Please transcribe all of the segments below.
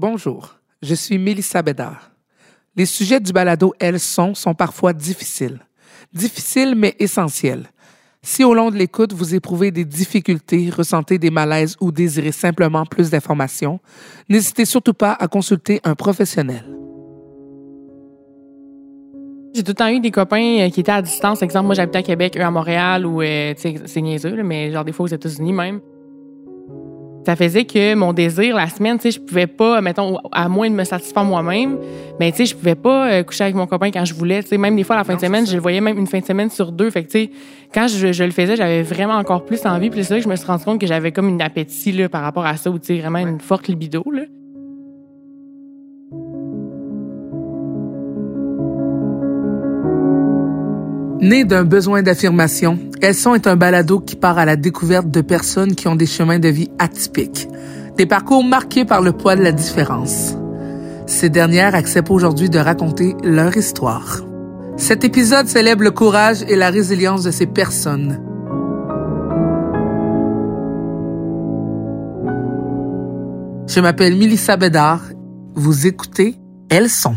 Bonjour, je suis Mélissa Bédard. Les sujets du balado Elles sont sont parfois difficiles. Difficiles mais essentiels. Si au long de l'écoute, vous éprouvez des difficultés, ressentez des malaises ou désirez simplement plus d'informations, n'hésitez surtout pas à consulter un professionnel. J'ai tout le temps eu des copains euh, qui étaient à distance. Exemple, moi, j'habitais à Québec, eux à Montréal, ou, euh, tu sais, c'est niaiseux, mais genre des fois aux États-Unis même. Ça faisait que mon désir, la semaine, tu sais, je pouvais pas, mettons, à moins de me satisfaire moi-même, mais tu sais, je pouvais pas euh, coucher avec mon copain quand je voulais. Tu sais, même des fois, la fin de semaine, je le voyais même une fin de semaine sur deux. Fait que, tu sais, quand je, je le faisais, j'avais vraiment encore plus envie. Puis c'est là que je me suis rendu compte que j'avais comme une appétit, là, par rapport à ça, ou tu sais, vraiment une forte libido, là. Né d'un besoin d'affirmation, Elles sont est un balado qui part à la découverte de personnes qui ont des chemins de vie atypiques, des parcours marqués par le poids de la différence. Ces dernières acceptent aujourd'hui de raconter leur histoire. Cet épisode célèbre le courage et la résilience de ces personnes. Je m'appelle Milissa Bédard. Vous écoutez Elles sont.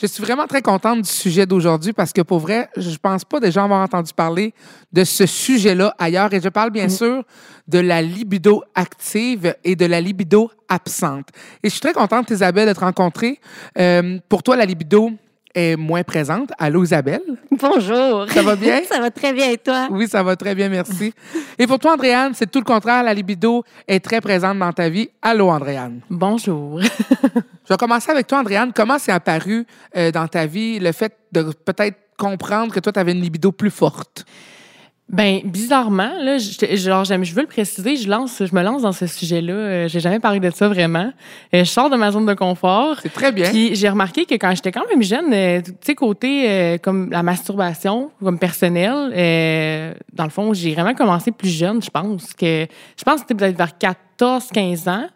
Je suis vraiment très contente du sujet d'aujourd'hui parce que pour vrai, je pense pas déjà avoir entendu parler de ce sujet-là ailleurs. Et je parle bien sûr de la libido active et de la libido absente. Et je suis très contente, Isabelle, de te rencontrer. Euh, pour toi, la libido est moins présente. Allô, Isabelle? Bonjour. Ça va bien? ça va très bien et toi? Oui, ça va très bien, merci. et pour toi, Andréane, c'est tout le contraire. La libido est très présente dans ta vie. Allô, Andréane. Bonjour. Je vais commencer avec toi, Andréane. Comment c'est apparu euh, dans ta vie le fait de peut-être comprendre que toi, tu avais une libido plus forte? Ben bizarrement là, je, genre j'aime, je veux le préciser, je lance, je me lance dans ce sujet-là. Euh, j'ai jamais parlé de ça vraiment. Euh, je sors de ma zone de confort. C'est très bien. Puis j'ai remarqué que quand j'étais quand même jeune, euh, tu sais côté comme la masturbation, comme personnel, euh, dans le fond, j'ai vraiment commencé plus jeune, je pense que je pense que c'était peut-être vers 14, 15 ans.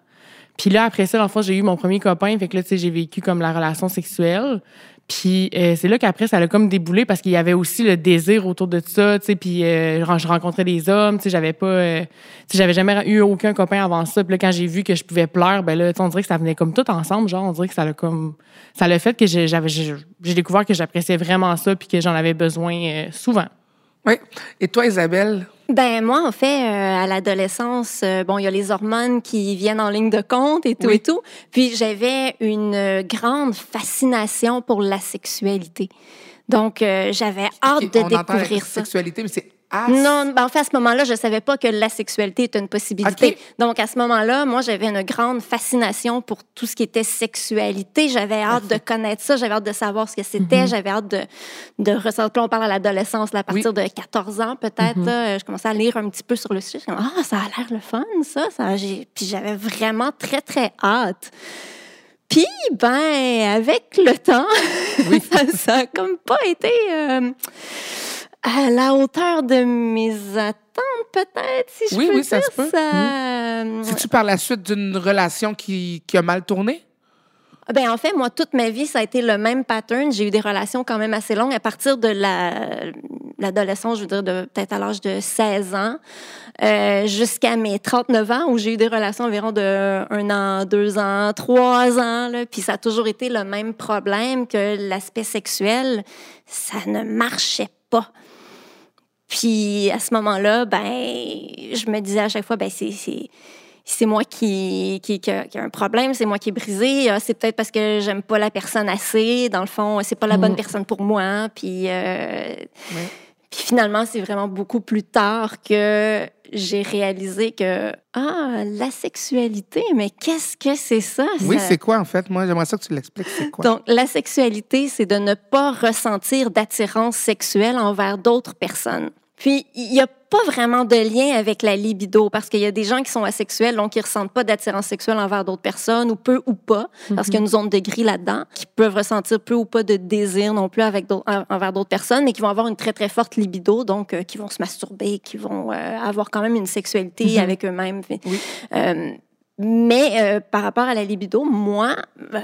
Puis là après ça, dans le fond, j'ai eu mon premier copain, fait que là tu sais j'ai vécu comme la relation sexuelle. Puis euh, c'est là qu'après, ça a comme déboulé parce qu'il y avait aussi le désir autour de ça, tu sais. Puis euh, je rencontrais des hommes, tu sais, j'avais pas, euh, j'avais jamais eu aucun copain avant ça. Puis là, quand j'ai vu que je pouvais pleurer, ben là, on dirait que ça venait comme tout ensemble, genre, on dirait que ça l'a fait que j'ai découvert que j'appréciais vraiment ça puis que j'en avais besoin souvent. Oui. Et toi, Isabelle? Ben moi, en fait, euh, à l'adolescence, euh, bon, il y a les hormones qui viennent en ligne de compte et tout Oui. et tout. Puis j'avais une euh, grande fascination pour la sexualité. Donc euh, j'avais hâte de on découvrir ça. sexualité, mais c'est as. Non, ben en fait, à ce moment-là, je savais pas que la sexualité était une possibilité. Donc, à ce moment-là, moi, j'avais une grande fascination pour tout ce qui était sexualité. J'avais hâte de connaître ça. J'avais hâte de savoir ce que c'était. J'avais hâte de, de ressentir. On parle à l'adolescence, à partir de 14 ans, peut-être. là, Je commençais à lire un petit peu sur le sujet. Ah, ça a l'air le fun, ça. Puis j'avais vraiment très, très hâte. Puis, ben, avec le temps, ça, ça a comme pas été euh, à la hauteur de mes attentes, peut-être, si je Oui, peux oui, ça dire. se peut. Ça, C'est-tu par la suite d'une relation qui, qui a mal tourné? Ben, en fait, moi, toute ma vie, ça a été le même pattern. J'ai eu des relations quand même assez longues à partir de la, l'adolescence, je veux dire, de, peut-être à l'âge de 16 ans, euh, jusqu'à mes 39 ans, où j'ai eu des relations environ de un an, deux ans, trois ans. Là, puis ça a toujours été le même problème que l'aspect sexuel, ça ne marchait pas. Puis à ce moment-là, ben, je me disais à chaque fois, ben, c'est, c'est, c'est moi qui, qui, qui, a, qui a un problème, c'est moi qui est brisé. Ah, C'est peut-être parce que j'aime pas la personne assez. Dans le fond, c'est pas la bonne Mhm. personne pour moi. Puis, euh, puis finalement, c'est vraiment beaucoup plus tard que j'ai réalisé que ah, la sexualité, mais qu'est-ce que c'est ça? Oui, Ça- c'est quoi, en fait? Moi, j'aimerais ça que tu l'expliques. C'est quoi? donc, la sexualité, c'est de ne pas ressentir d'attirance sexuelle envers d'autres personnes. Puis, il n'y a pas vraiment de lien avec la libido parce qu'il y a des gens qui sont asexuels, donc qui ne ressentent pas d'attirance sexuelle envers d'autres personnes, ou peu ou pas, parce qu'il y a une zone de gris là-dedans, qui peuvent ressentir peu ou pas de désir non plus avec d'autres- envers d'autres personnes, mais qui vont avoir une très, très forte libido, donc euh, qui vont se masturber, qui vont euh, avoir quand même une sexualité Mhm. avec eux-mêmes. Oui. Euh, mais euh, par rapport à la libido, moi, euh,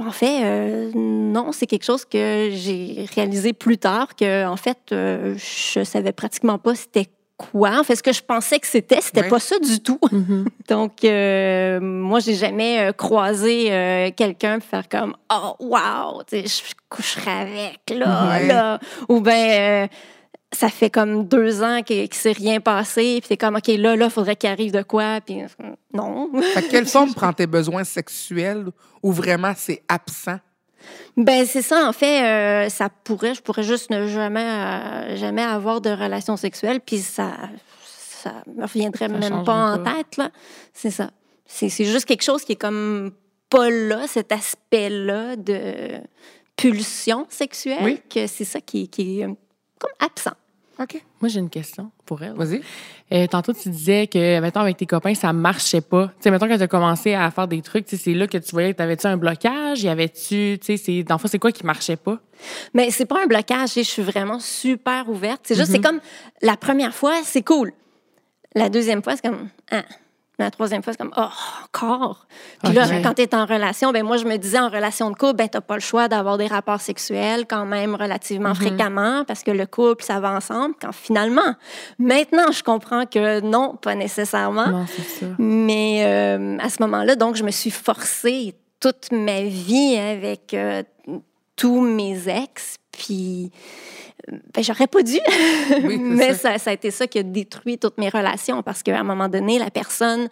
en fait, euh, non, c'est quelque chose que j'ai réalisé plus tard que, en fait, je savais pratiquement pas c'était quoi. En fait, ce que je pensais que c'était, c'était pas ça du tout. Mhm. Donc, moi, j'ai jamais croisé quelqu'un pour faire comme Oh, wow, je coucherai avec, là, là. Ou bien, ça fait comme deux ans qu'il ne s'est rien passé, puis t'es comme OK, là, là, faudrait qu'il arrive de quoi, puis non. Fait que quelle forme prend tes besoins sexuels ou vraiment c'est absent? Ben c'est ça en fait euh, ça pourrait je pourrais juste ne jamais euh, jamais avoir de relation sexuelle puis ça ça me reviendrait même pas en tête là c'est ça c'est c'est juste quelque chose qui est comme pas là cet aspect là de pulsion sexuelle Oui. que c'est ça qui, qui est comme absent OK. Moi, j'ai une question pour elle. Vas-y. Euh, tantôt, tu disais que, mettons, avec tes copains, ça marchait pas. Tu sais, mettons, quand tu as commencé à faire des trucs, tu sais, c'est là que tu voyais que t'avais-tu un blocage? Y avait-tu, tu sais, dans le fond, c'est quoi qui marchait pas? Mais c'est pas un blocage, je suis vraiment super ouverte. C'est juste, c'est Mhm. comme la première fois, c'est cool. La deuxième fois, c'est comme, ah. La troisième fois, c'est comme, oh, encore? Puis là, quand tu es en relation, ben moi, je me disais, en relation de couple, ben t'as pas le choix d'avoir des rapports sexuels quand même relativement Mhm. fréquemment parce que le couple, ça va ensemble. Quand finalement, maintenant, je comprends que non, pas nécessairement. Non, c'est ça. Mais euh, à ce moment-là, donc, je me suis forcée toute ma vie avec euh, tous mes ex. Puis, ben, j'aurais pas dû. Oui, Mais ça. ça. A été ça qui a détruit toutes mes relations parce qu'à un moment donné, la personne,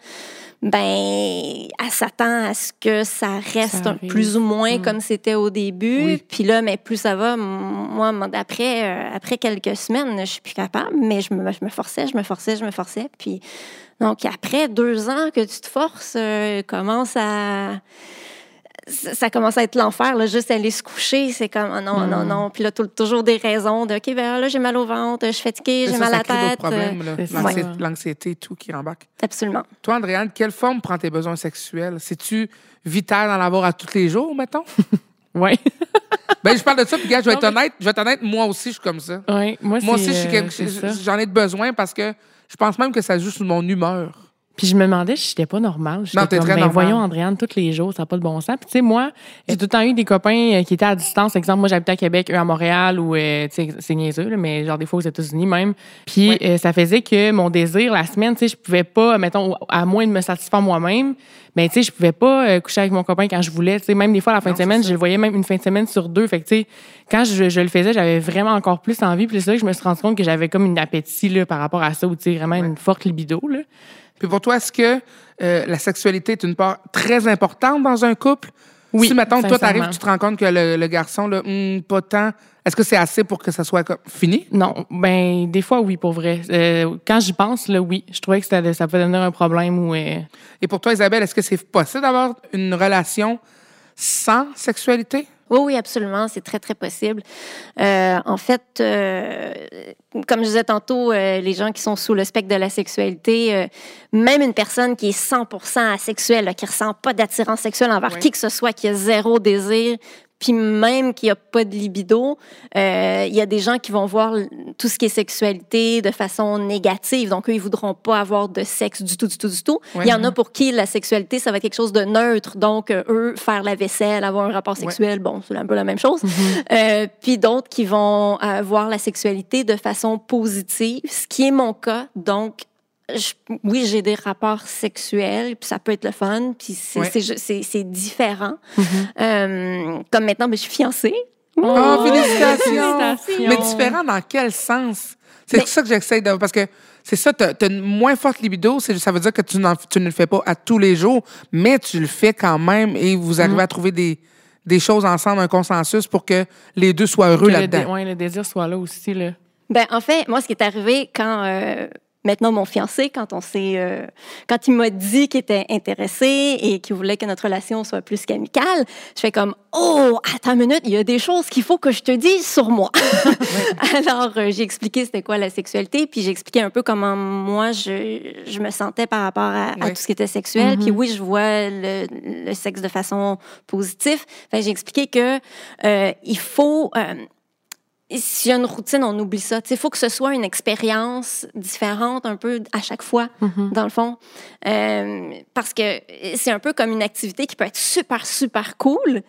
ben, elle s'attend à ce que ça reste Ça plus ou moins Mm. comme c'était au début. Oui. Puis là, mais plus ça va, moi, après, euh, après quelques semaines, je suis plus capable, mais je me, je me forçais, je me forçais, je me forçais. Puis donc, après deux ans que tu te forces, euh, commence à. Ça commence à être l'enfer, là, juste aller se coucher, c'est comme, ah non, non, Mm. non. Puis là, tou- toujours des raisons de, OK, ben là, j'ai mal au ventre, je suis fatiguée, j'ai mal à la tête. problèmes, là. c'est ça. L'anxiété- Ouais. L'anxiété et tout qui embarque. Absolument. Toi, Andréane, quelle forme prend tes besoins sexuels? C'est-tu vital d'en avoir à tous les jours, mettons? Oui. ben, je parle de ça, puis gars, je vais être Non, mais- honnête, je vais être honnête, moi aussi, je suis comme ça. Oui. Moi, aussi, je suis euh, j'en ai de besoin parce que je pense même que ça joue sur mon humeur. Puis je me demandais si j'étais pas normale. J'étais Non, t'es comme, très ben, normale. voyons, Andréane, tous les jours, ça n'a pas de bon sens. Puis tu sais, moi, j'ai tout le temps eu des copains euh, qui étaient à distance. Exemple, moi, j'habitais à Québec, eux à Montréal, ou, euh, tu sais, c'est niaiseux, là, mais genre des fois aux États-Unis même. Puis euh, ça faisait que mon désir, la semaine, tu sais, je pouvais pas, mettons, à moins de me satisfaire moi-même, mais tu sais, je pouvais pas euh, coucher avec mon copain quand je voulais. Tu sais, même des fois, la fin Non, de semaine, je le voyais même une fin de semaine sur deux. Fait que, tu sais, quand je, je le faisais, j'avais vraiment encore plus envie. Puis c'est là que je me suis rendu compte que j'avais comme une appétit là, par rapport à ça, ou tu sais, vraiment une forte libido. Là. Puis pour toi, est-ce que euh, la sexualité est une part très importante dans un couple? Oui, Si, mettons, toi, t'arrives, tu te rends compte que le, le garçon, là, hum, pas tant. Est-ce que c'est assez pour que ça soit comme, fini? Non, ben des fois oui pour vrai. Euh, quand j'y pense là, oui, je trouvais que ça, ça peut devenir un problème ou euh, Et pour toi, Isabelle, est-ce que c'est possible d'avoir une relation sans sexualité? Oui, oui, absolument. C'est très, très possible. Euh, en fait, euh, comme je disais tantôt, euh, les gens qui sont sous le spectre de la sexualité, même une personne qui est 100 asexuelle, là, qui ressent pas d'attirance sexuelle envers Oui. qui que ce soit, qui a zéro désir, puis même qui a pas de libido, euh, il y a des gens qui vont voir tout ce qui est sexualité de façon négative. Donc, eux, ils voudront pas avoir de sexe du tout, du tout, du tout. Ouais. Il y en a pour qui la sexualité, ça va être quelque chose de neutre. Donc, euh, eux, faire la vaisselle, avoir un rapport sexuel, bon, c'est un peu la même chose. Euh, puis d'autres qui vont euh, voir la sexualité de façon positive, ce qui est mon cas. Donc, je- oui, j'ai des rapports sexuels, puis ça peut être le fun, puis c'est Ouais. différent. Euh, comme maintenant, ben, je suis fiancée. Oh, félicitations! félicitations. Mais différent dans quel sens? C'est Mais- ça que j'essaie de. Parce que c'est ça, tu as, une moins forte libido, ça veut dire que tu, ne le fais pas à tous les jours, mais tu le fais quand même et vous arrivez à trouver des, des choses ensemble, un consensus pour que les deux soient heureux là-dedans. ouais, le désir soit là aussi là. Ben, en fait, moi, ce qui est arrivé quand euh, maintenant mon fiancé, quand on s'est, euh, quand il m'a dit qu'il était intéressé et qu'il voulait que notre relation soit plus qu'amicale, je fais comme oh attends une minute, il y a des choses qu'il faut que je te dise sur moi. Alors euh, j'ai expliqué c'était quoi la sexualité, puis j'ai expliqué un peu comment moi je, je me sentais par rapport à, tout ce qui était sexuel. Mhm. Puis oui, je vois le, le sexe de façon positive. Que j'ai expliqué que euh, il faut s'il y a une routine, on oublie ça. Il faut que ce soit une expérience différente un peu à chaque fois, Mhm. dans le fond. Euh, parce que c'est un peu comme une activité qui peut être super, super cool,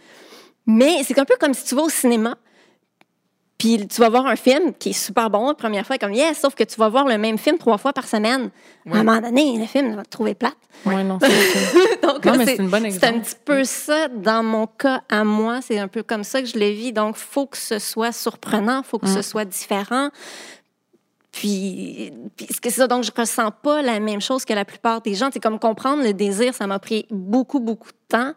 mais c'est un peu comme si tu vas au cinéma, Puis tu vas voir un film qui est super bon la première fois, comme yes, sauf que tu vas voir le même film trois fois par semaine. À un moment donné, le film, vas te trouver plate. Oui, non, c'est ça. Donc, Non, mais c'est c'est une bonne c'est un petit peu ça dans mon cas à moi. C'est un peu comme ça que je le vis. Donc, faut que ce soit surprenant, faut que ce soit différent. Puis, puis c'est ça. Donc, je ressens pas la même chose que la plupart des gens. C'est comme comprendre le désir, ça m'a pris beaucoup, beaucoup de temps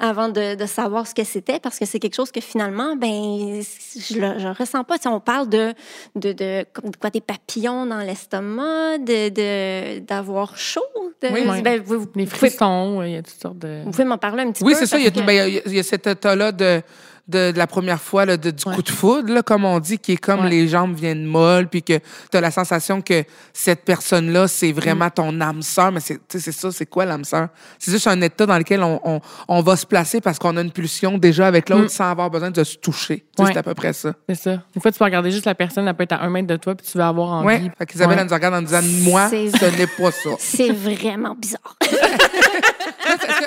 avant de, de savoir ce que c'était parce que c'est quelque chose que finalement, ben, je le je ressens pas. Sais, on parle de, de, de, comme quoi, des papillons dans l'estomac, de, d'avoir chaud. de- Oui, oui. ben, vous, vous Les frissons, il y a toutes sortes de. vous pouvez m'en parler un petit Oui, peu? c'est ça. Il y, a, que- ben, il y a cet état-là de, de, de la première fois, là, de, du Ouais. coup de foudre, là, comme on dit, qui est comme Ouais. les jambes viennent molles, puis que tu as la sensation que cette personne-là, c'est vraiment Mm. ton âme sœur. Mais c'est tu sais, c'est ça, c'est quoi l'âme sœur? C'est juste un état dans lequel on, on, on va se placer parce qu'on a une pulsion déjà avec l'autre Mm. sans avoir besoin de se toucher. Ouais. C'est à peu près ça. C'est ça. Des fois, tu peux regarder juste la personne, elle peut être à un mètre de toi, puis tu vas avoir envie. Oui. Fait qu'Isabelle, Ouais. elle nous regarde en disant Moi, ce n'est pas ça. C'est vraiment bizarre.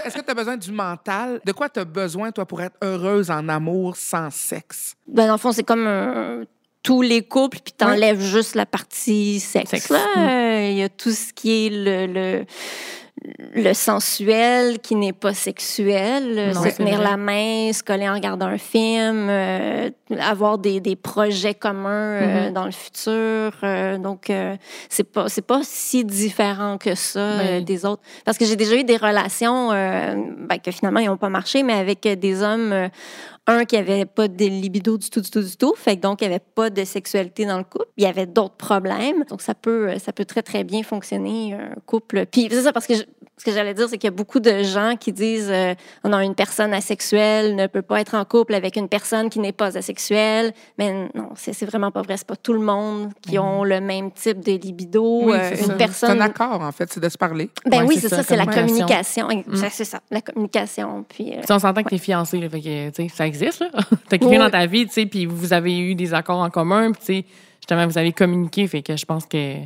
Est-ce que tu as besoin du mental? De quoi tu as besoin, toi, pour être heureuse en amour sans sexe? Ben, dans le fond, c'est comme euh, tous les couples, puis t'enlèves juste la partie sexe. Euh, Il y a tout ce qui est le, le, le sensuel qui n'est pas sexuel, euh, Non, se tenir vrai. la main, se coller en regardant un film, euh, avoir des, des projets communs euh, Mhm. dans le futur. euh, donc, euh, c'est pas c'est pas si différent que ça Ben- des autres. Parce que j'ai déjà eu des relations euh, ben, que finalement, ils n'ont pas marché, mais avec des hommes, euh, un qui avait pas de libido du tout, du tout, du tout, fait que donc il n'y avait pas de sexualité dans le couple. Il y avait d'autres problèmes. Donc, ça peut, ça peut très, très bien fonctionner, un couple. Puis, c'est ça, parce que je- ce que j'allais dire, c'est qu'il y a beaucoup de gens qui disent euh, non, une personne asexuelle ne peut pas être en couple avec une personne qui n'est pas asexuelle. Mais non, c'est vraiment pas vrai. C'est pas tout le monde qui ont le même type de libido. Oui, Euh, c'est une ça. personne. C'est un accord, en fait, c'est de se parler. Ben Ouais, oui, c'est ça, ça, c'est la communication. communication. C'est- ça, la communication. Puis, euh, Tu sais, on s'entend que t'es fiancé, là, fait que, tu sais, ça existe, là. T'as quelqu'un Ouais. dans ta vie, tu sais, puis vous avez eu des accords en commun, puis tu sais, justement, vous avez communiqué, fait que je pense que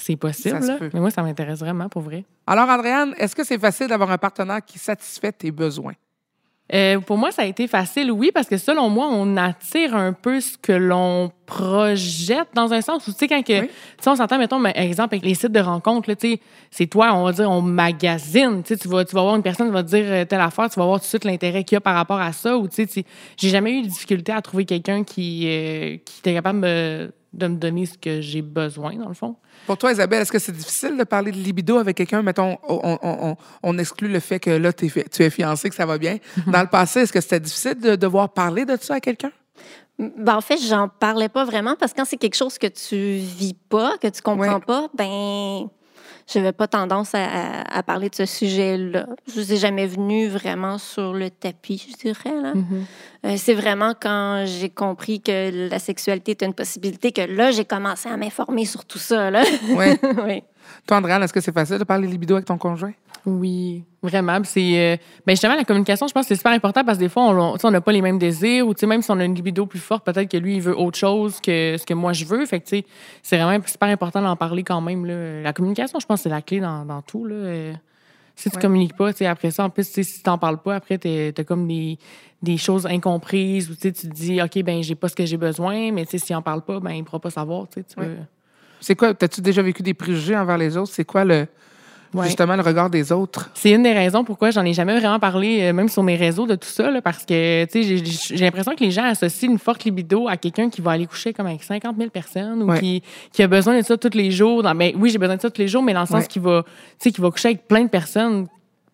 c'est possible, là. Mais moi, ça m'intéresse vraiment, pour vrai. Alors, Andréane, est-ce que c'est facile d'avoir un partenaire qui satisfait tes besoins? Euh, pour moi, ça a été facile, oui, parce que selon moi, on attire un peu ce que l'on projette dans un sens où, tu sais, quand que, Oui. on s'entend, mettons, mais, exemple, avec les sites de rencontres, tu sais, c'est toi, on va dire, on magasine, tu sais, tu vas, tu vas voir une personne qui va te dire euh, telle affaire, tu vas voir tout de suite l'intérêt qu'il y a par rapport à ça, ou, tu sais, j'ai jamais eu de difficulté à trouver quelqu'un qui, euh, qui était capable me- de me donner ce que j'ai besoin, dans le fond. Pour toi, Isabelle, est-ce que c'est difficile de parler de libido avec quelqu'un? Mettons, on, on- on- on exclut le fait que là, fi- tu es fiancé, que ça va bien. Dans le passé, est-ce que c'était difficile de devoir parler de ça à quelqu'un? Ben, en fait, j'en parlais pas vraiment parce que quand c'est quelque chose que tu vis pas, que tu comprends Ouais. pas, ben, j'avais pas tendance à, à- à parler de ce sujet-là. Je suis jamais venu vraiment sur le tapis, je dirais. Là. Euh, c'est vraiment quand j'ai compris que la sexualité était une possibilité que là, j'ai commencé à m'informer sur tout ça. Là. Oui. oui. Toi, Andréane, est-ce que c'est facile de parler libido avec ton conjoint? Oui, vraiment. C'est, euh, ben justement, la communication, je pense que c'est super important parce que des fois, on on n'a pas les mêmes désirs ou même si on a une libido plus forte, peut-être que lui, il veut autre chose que ce que moi, je veux. Fait que, c'est vraiment super important d'en parler quand même. Là. La communication, je pense, c'est la clé dans, dans tout. Là. Euh, Si tu Ouais. communiques pas, après ça, en plus, si tu n'en parles pas, après, tu as comme des, des choses incomprises ou tu te dis, OK, ben j'ai pas ce que j'ai besoin, mais s'il n'en parle pas, ben il ne pourra pas savoir. Tu Ouais. C'est quoi? As-tu déjà vécu des préjugés envers les autres? C'est quoi le Ouais. justement le regard des autres? C'est une des raisons pourquoi j'en ai jamais vraiment parlé, euh, même sur mes réseaux, de tout ça, là, parce que j'ai- l'impression que les gens associent une forte libido à quelqu'un qui va aller coucher comme avec 50 000 personnes ou Ouais. qui, qui a besoin de ça tous les jours. Dans, ben, oui, j'ai besoin de ça tous les jours, mais dans le sens Ouais. qu'il va, va coucher avec plein de personnes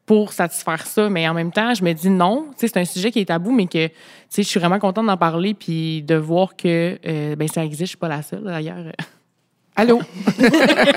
pour satisfaire ça. Mais en même temps, je me dis non. C'est un sujet qui est tabou, mais que je suis vraiment contente d'en parler puis de voir que euh, ben, ça existe. Je suis pas la seule, d'ailleurs. Allô?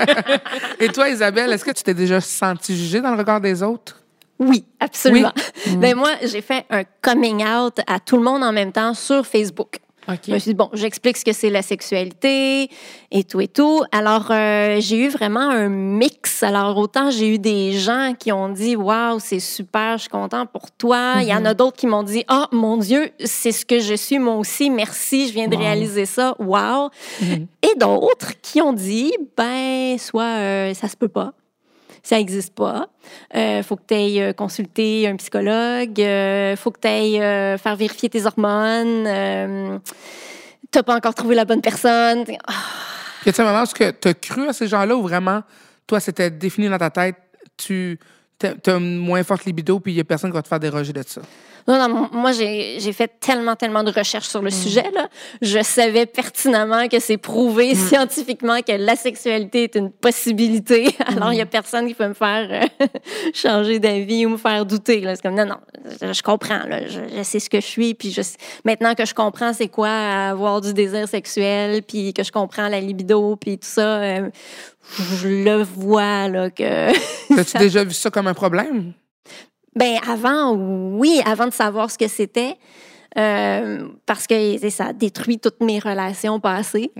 Et toi, Isabelle, est-ce que tu t'es déjà senti jugée dans le regard des autres? Oui, absolument. Ben, moi, j'ai fait un coming out à tout le monde en même temps sur Facebook. Je me suis dit, bon, j'explique ce que c'est la sexualité et tout et tout. Alors, euh, j'ai eu vraiment un mix. Alors, autant j'ai eu des gens qui ont dit, waouh, c'est super, je suis content pour toi. Il y en a d'autres qui m'ont dit, oh mon Dieu, c'est ce que je suis moi aussi, merci, je viens de Wow. réaliser ça, wow. Et d'autres qui ont dit, ben, soit euh, ça se peut pas. Ça n'existe pas. Il faut que tu ailles consulter un psychologue. Il faut que tu ailles faire vérifier tes hormones. Euh, t'as pas encore trouvé la bonne personne. Ah. Y a-t-il un moment où tu as cru à ces gens-là ou vraiment, toi, c'était défini dans ta tête, tu as une moins forte libido, puis il y a personne qui va te faire déroger de ça? Non, non, moi, j'ai fait tellement, tellement de recherches sur le mm. sujet. Là. Je savais pertinemment que c'est prouvé mm. scientifiquement que la sexualité est une possibilité. Alors, il n'y a mm. personne qui peut me faire euh, changer d'avis ou me faire douter. C'est comme, non, non, je, comprends. Là. Je, sais ce que je suis. Puis je, maintenant que je comprends c'est quoi avoir du désir sexuel, puis que je comprends la libido, puis tout ça, euh, je le vois. là que. As-tu déjà vu ça comme un problème? Ben avant, oui, avant de savoir ce que c'était. Euh, parce que ça détruit toutes mes relations passées.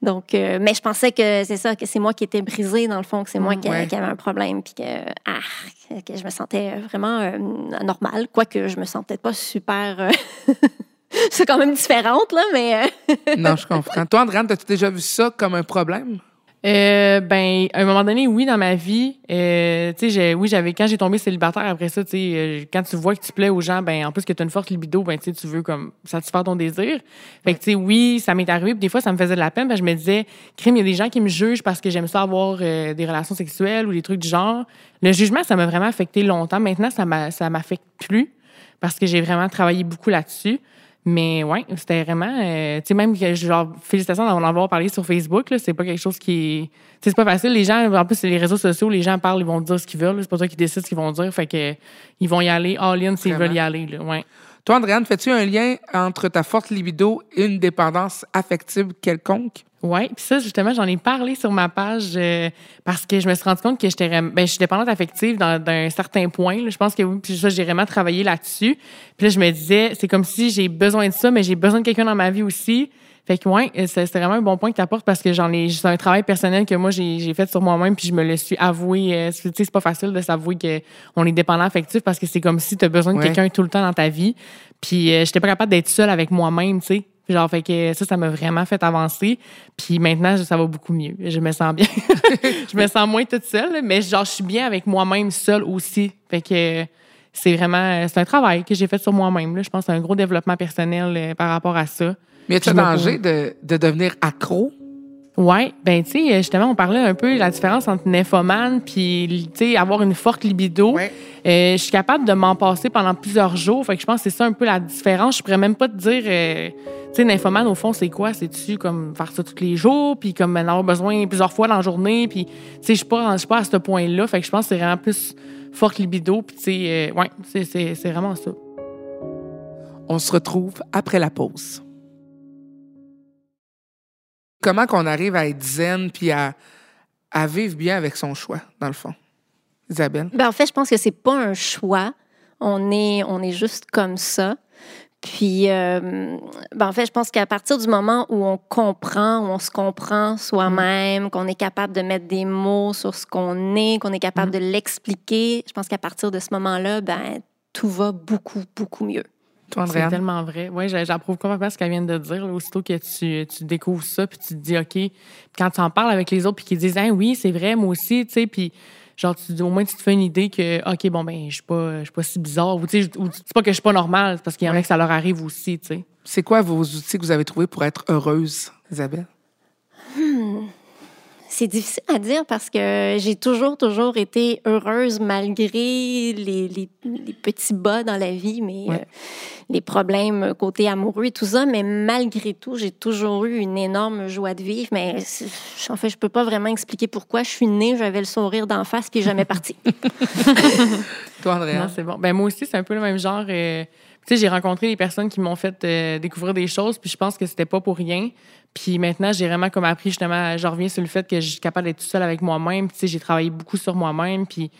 Donc, euh, mais je pensais que c'est ça, que c'est moi qui étais brisée dans le fond, que c'est moi qui, avait un problème, puis que, ah, que je me sentais vraiment euh, normale, quoique je me sentais pas super. c'est quand même différente là, mais. non, je comprends. Toi, Andréane, as-tu déjà vu ça comme un problème? Euh, ben, à un moment donné, oui, dans ma vie, euh, tu sais, oui, j'avais quand j'ai tombé célibataire après ça, tu sais, euh, quand tu vois que tu plais aux gens, ben, en plus que tu as une forte libido, ben, tu sais, tu veux comme satisfaire ton désir. Fait que, tu sais, oui, ça m'est arrivé. Puis des fois, ça me faisait de la peine. Ben, je me disais, crime, il y a des gens qui me jugent parce que j'aime ça avoir des relations sexuelles ou des trucs du genre. Le jugement, ça m'a vraiment affecté longtemps. Maintenant, ça ça m'affecte plus parce que j'ai vraiment travaillé beaucoup là-dessus. Mais ouais, c'était vraiment, euh, tu sais, même genre, félicitations d'en avoir parlé sur Facebook, là, c'est pas quelque chose qui c'est pas facile. Les gens, en plus, c'est les réseaux sociaux, les gens parlent, ils vont dire ce qu'ils veulent, c'est pas toi qui décides ce qu'ils vont dire, fait que, ils vont y aller all-in s'ils veulent y aller, là, ouais. Toi, Andréane, fais-tu un lien entre ta forte libido et une dépendance affective quelconque? Oui, puis ça, justement, j'en ai parlé sur ma page euh, parce que je me suis rendu compte que j'étais ben, je suis dépendante affective d'un certain point. Je pense que oui, puis ça, j'ai vraiment travaillé là-dessus. Puis là, je me disais, c'est comme si j'ai besoin de ça, mais j'ai besoin de quelqu'un dans ma vie aussi. Fait que ouais, c'est vraiment un bon point que tu apportes parce que j'en ai c'est un travail personnel que moi j'ai fait sur moi-même puis je me le suis avoué euh, tu sais c'est pas facile de s'avouer que on est dépendant affectif parce que c'est comme si tu as besoin de quelqu'un tout le temps dans ta vie. Puis euh, j'étais pas capable d'être seule avec moi-même, tu sais. Genre, fait que ça, ça m'a vraiment fait avancer. Puis maintenant, ça va beaucoup mieux. Je me sens bien. je me sens moins toute seule, mais genre, je suis bien avec moi-même seule aussi. Fait que c'est vraiment, c'est un travail que j'ai fait sur moi-même. Je pense que c'est un gros développement personnel euh, par rapport à ça. Mais y a danger de, de devenir accro? Ouais, ben tu sais, justement, on parlait un peu de la différence entre nymphomane puis tu sais avoir une forte libido. Euh, je suis capable de m'en passer pendant plusieurs jours, fait que je pense que c'est ça un peu la différence. Je pourrais même pas te dire, euh, tu sais, nymphomane au fond c'est quoi? C'est-tu comme faire ça tous les jours, puis comme en avoir besoin plusieurs fois dans la journée, puis tu sais, je suis pas, pas à ce point-là, fait que je pense que c'est vraiment plus forte libido, puis tu sais, euh, ouais, c'est c'est vraiment ça. On se retrouve après la pause comment qu'on arrive à être zen puis à, à vivre bien avec son choix, dans le fond? Isabelle? Ben, en fait, je pense que c'est pas un choix. On est, on est juste comme ça. Puis, euh, ben en fait, je pense qu'à partir du moment où on comprend, où on se comprend soi-même, qu'on est capable de mettre des mots sur ce qu'on est, qu'on est capable mm. de l'expliquer, je pense qu'à partir de ce moment-là, ben tout va beaucoup, beaucoup mieux. C'est tellement vrai. Oui, j'approuve complètement ce qu'elle vient de dire. aussitôt que tu, tu, découvres ça, puis tu te dis, OK, quand tu en parles avec les autres, puis qu'ils disent, ah, oui, c'est vrai, moi aussi, tu sais, puis genre, tu, au moins, tu te fais une idée que, OK, bon, ben, je suis pas, je suis pas si bizarre. Ou, tu sais, c'est pas que je suis pas normale, parce qu'il y en a que ça leur arrive aussi, tu sais. C'est quoi vos outils que vous avez trouvés pour être heureuse, Isabelle? Hmm. C'est difficile à dire parce que j'ai toujours, toujours été heureuse malgré les, les, petits bas dans la vie, mais euh, les problèmes côté amoureux et tout ça. Mais malgré tout, j'ai toujours eu une énorme joie de vivre. Mais en fait, je peux pas vraiment expliquer pourquoi. Je suis née, j'avais le sourire d'en face, puis jamais parti. Toi, Andrea? Non, c'est bon. Ben, moi aussi, c'est un peu le même genre. Euh, tu sais, j'ai rencontré des personnes qui m'ont fait euh, découvrir des choses, puis je pense que c'était pas pour rien. Puis maintenant, j'ai vraiment comme appris justement, je reviens sur le fait que je suis capable d'être tout seul avec moi-même. Tu sais, j'ai travaillé beaucoup sur moi-même. Puis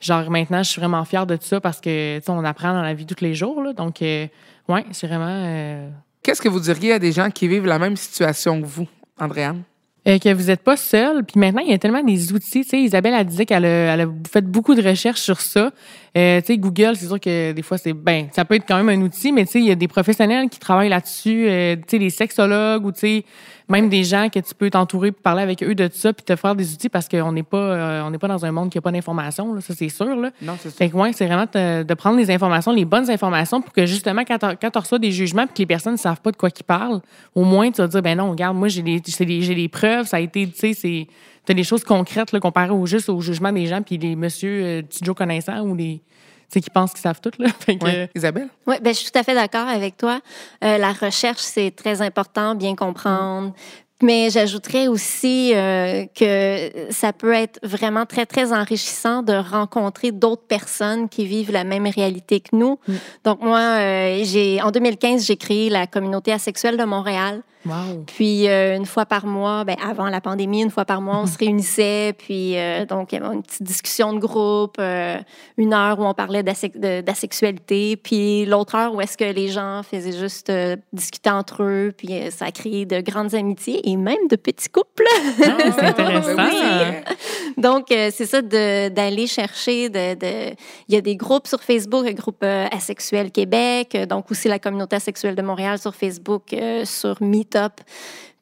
genre maintenant, je suis vraiment fière de tout ça parce que, tu sais, on apprend dans la vie tous les jours. Là. Donc, euh, ouais, c'est vraiment. Euh, Qu'est-ce que vous diriez à des gens qui vivent la même situation que vous, Andréane? Euh, que vous n'êtes pas seul. Puis maintenant, il y a tellement des outils. Tu sais, Isabelle a dit qu'elle a, elle a fait beaucoup de recherches sur ça. Euh, tu sais, Google, c'est sûr que des fois, c'est ben, ça peut être quand même un outil, mais tu sais, il y a des professionnels qui travaillent là-dessus. Euh, tu sais, des sexologues ou tu sais, même des gens que tu peux t'entourer puis parler avec eux de ça puis te faire des outils parce qu'on n'est pas euh, on n'est pas dans un monde qui a pas d'informations, ça c'est sûr là. Non, c'est ça. Fait que ouais, c'est vraiment de, de prendre les informations, les bonnes informations pour que justement quand tu reçois des jugements puis que les personnes ne savent pas de quoi ils parlent, au moins tu vas dire ben non, regarde, moi j'ai des des- j'ai des preuves, ça a été tu sais c'est t'as des choses concrètes là comparé au juste au jugement des gens puis les monsieur euh, petits Joe connaissants ou les tu sais qui pensent qu'ils savent tout là. Fait que, Ouais. Isabelle? Oui, ben, je suis tout à fait d'accord avec toi. Euh, la recherche, c'est très important, bien comprendre. Mais j'ajouterais aussi euh, que ça peut être vraiment très, très enrichissant de rencontrer d'autres personnes qui vivent la même réalité que nous. Donc, moi, euh, j'ai, en 2015, j'ai créé la communauté asexuelle de Montréal. wow. Puis euh, une fois par mois, ben, avant la pandémie, une fois par mois, on se réunissait. Puis euh, donc, il y avait une petite discussion de groupe, euh, une heure où on parlait d'asexualité. Puis l'autre heure où est-ce que les gens faisaient juste discuter entre eux. Puis ça a créé de grandes amitiés et même de petits couples. Ah, c'est intéressant. Ben oui. Donc, euh, c'est ça d'aller chercher. De, de- Il y a des groupes sur Facebook, le groupe euh, Asexuel Québec, euh, donc aussi la communauté asexuelle de Montréal sur Facebook, euh, sur Meetup.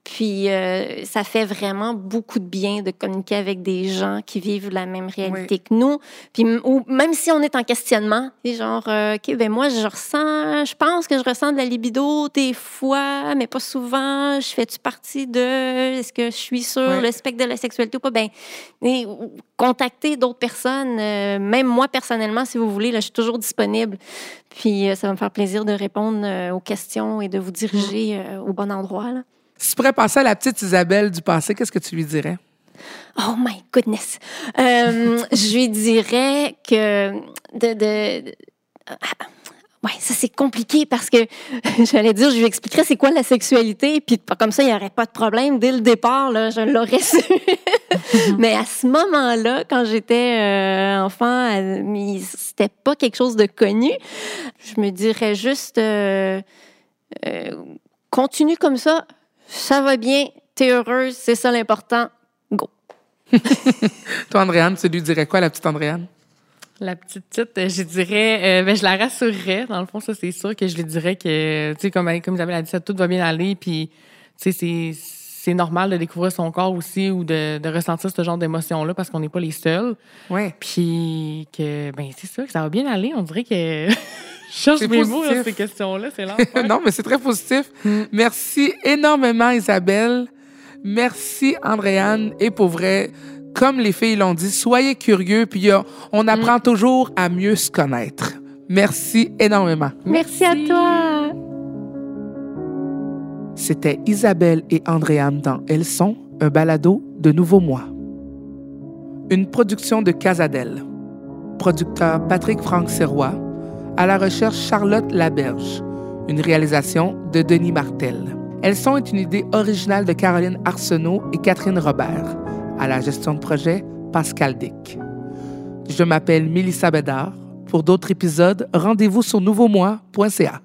Puis, euh, ça fait vraiment beaucoup de bien de communiquer avec des gens qui vivent la même réalité que nous. Puis, ou même si on est en questionnement, c'est genre, euh, OK, ben moi, je ressens, je pense que je ressens de la libido des fois, mais pas souvent. Je fais-tu partie de, est-ce que je suis sur Ouais. le spectre de la sexualité ou pas? Ben, et, contacter d'autres personnes, euh, même moi personnellement, si vous voulez, là, je suis toujours disponible. Puis, ça va me faire plaisir de répondre aux questions et de vous diriger euh, au bon endroit. là. Si tu pourrais passer à la petite Isabelle du passé, qu'est-ce que tu lui dirais? Oh my goodness. Euh, je lui dirais que de, de, de- Ouais, ça c'est compliqué parce que j'allais dire, je lui expliquerais c'est quoi la sexualité, puis comme ça, il n'y aurait pas de problème. Dès le départ, là, je l'aurais su. Mais à ce moment-là, quand j'étais euh, enfant, c'était pas quelque chose de connu. Je me dirais juste, euh, euh, continue comme ça, ça va bien, t'es heureuse, c'est ça l'important. Go. Toi, Andréane, tu lui dirais quoi, la petite Andréane? La petite petite, euh, je dirais, euh, ben, je la rassurerais. Dans le fond, ça, c'est sûr que je lui dirais que, tu sais, comme, comme Isabelle a dit, ça, tout va bien aller. Puis, tu sais, c'est, c'est normal de découvrir son corps aussi ou de, de ressentir ce genre d'émotions-là parce qu'on n'est pas les seuls. Oui. Puis, que, ben, c'est sûr que ça va bien aller. On dirait que. cherche C'est mes mots dans ces questions-là. C'est l'enfer. non, mais c'est très positif. Merci énormément, Isabelle. Merci, Andréane. Et pour vrai, comme les filles l'ont dit, soyez curieux, puis euh, on apprend toujours à mieux se connaître. Merci énormément. Merci à toi. C'était Isabelle et Andréane dans Elles sont, un balado de Nouveau Mois. Une production de Casadel. Producteur Patrick Franck Serrois. À la recherche Charlotte Laberge. Une réalisation de Denis Martel. Elles sont est une idée originale de Caroline Arsenault et Catherine Robert. À la gestion de projet, Pascal Dick. Je m'appelle Mélissa Bédard. Pour d'autres épisodes, rendez-vous sur nouveaumois.ca.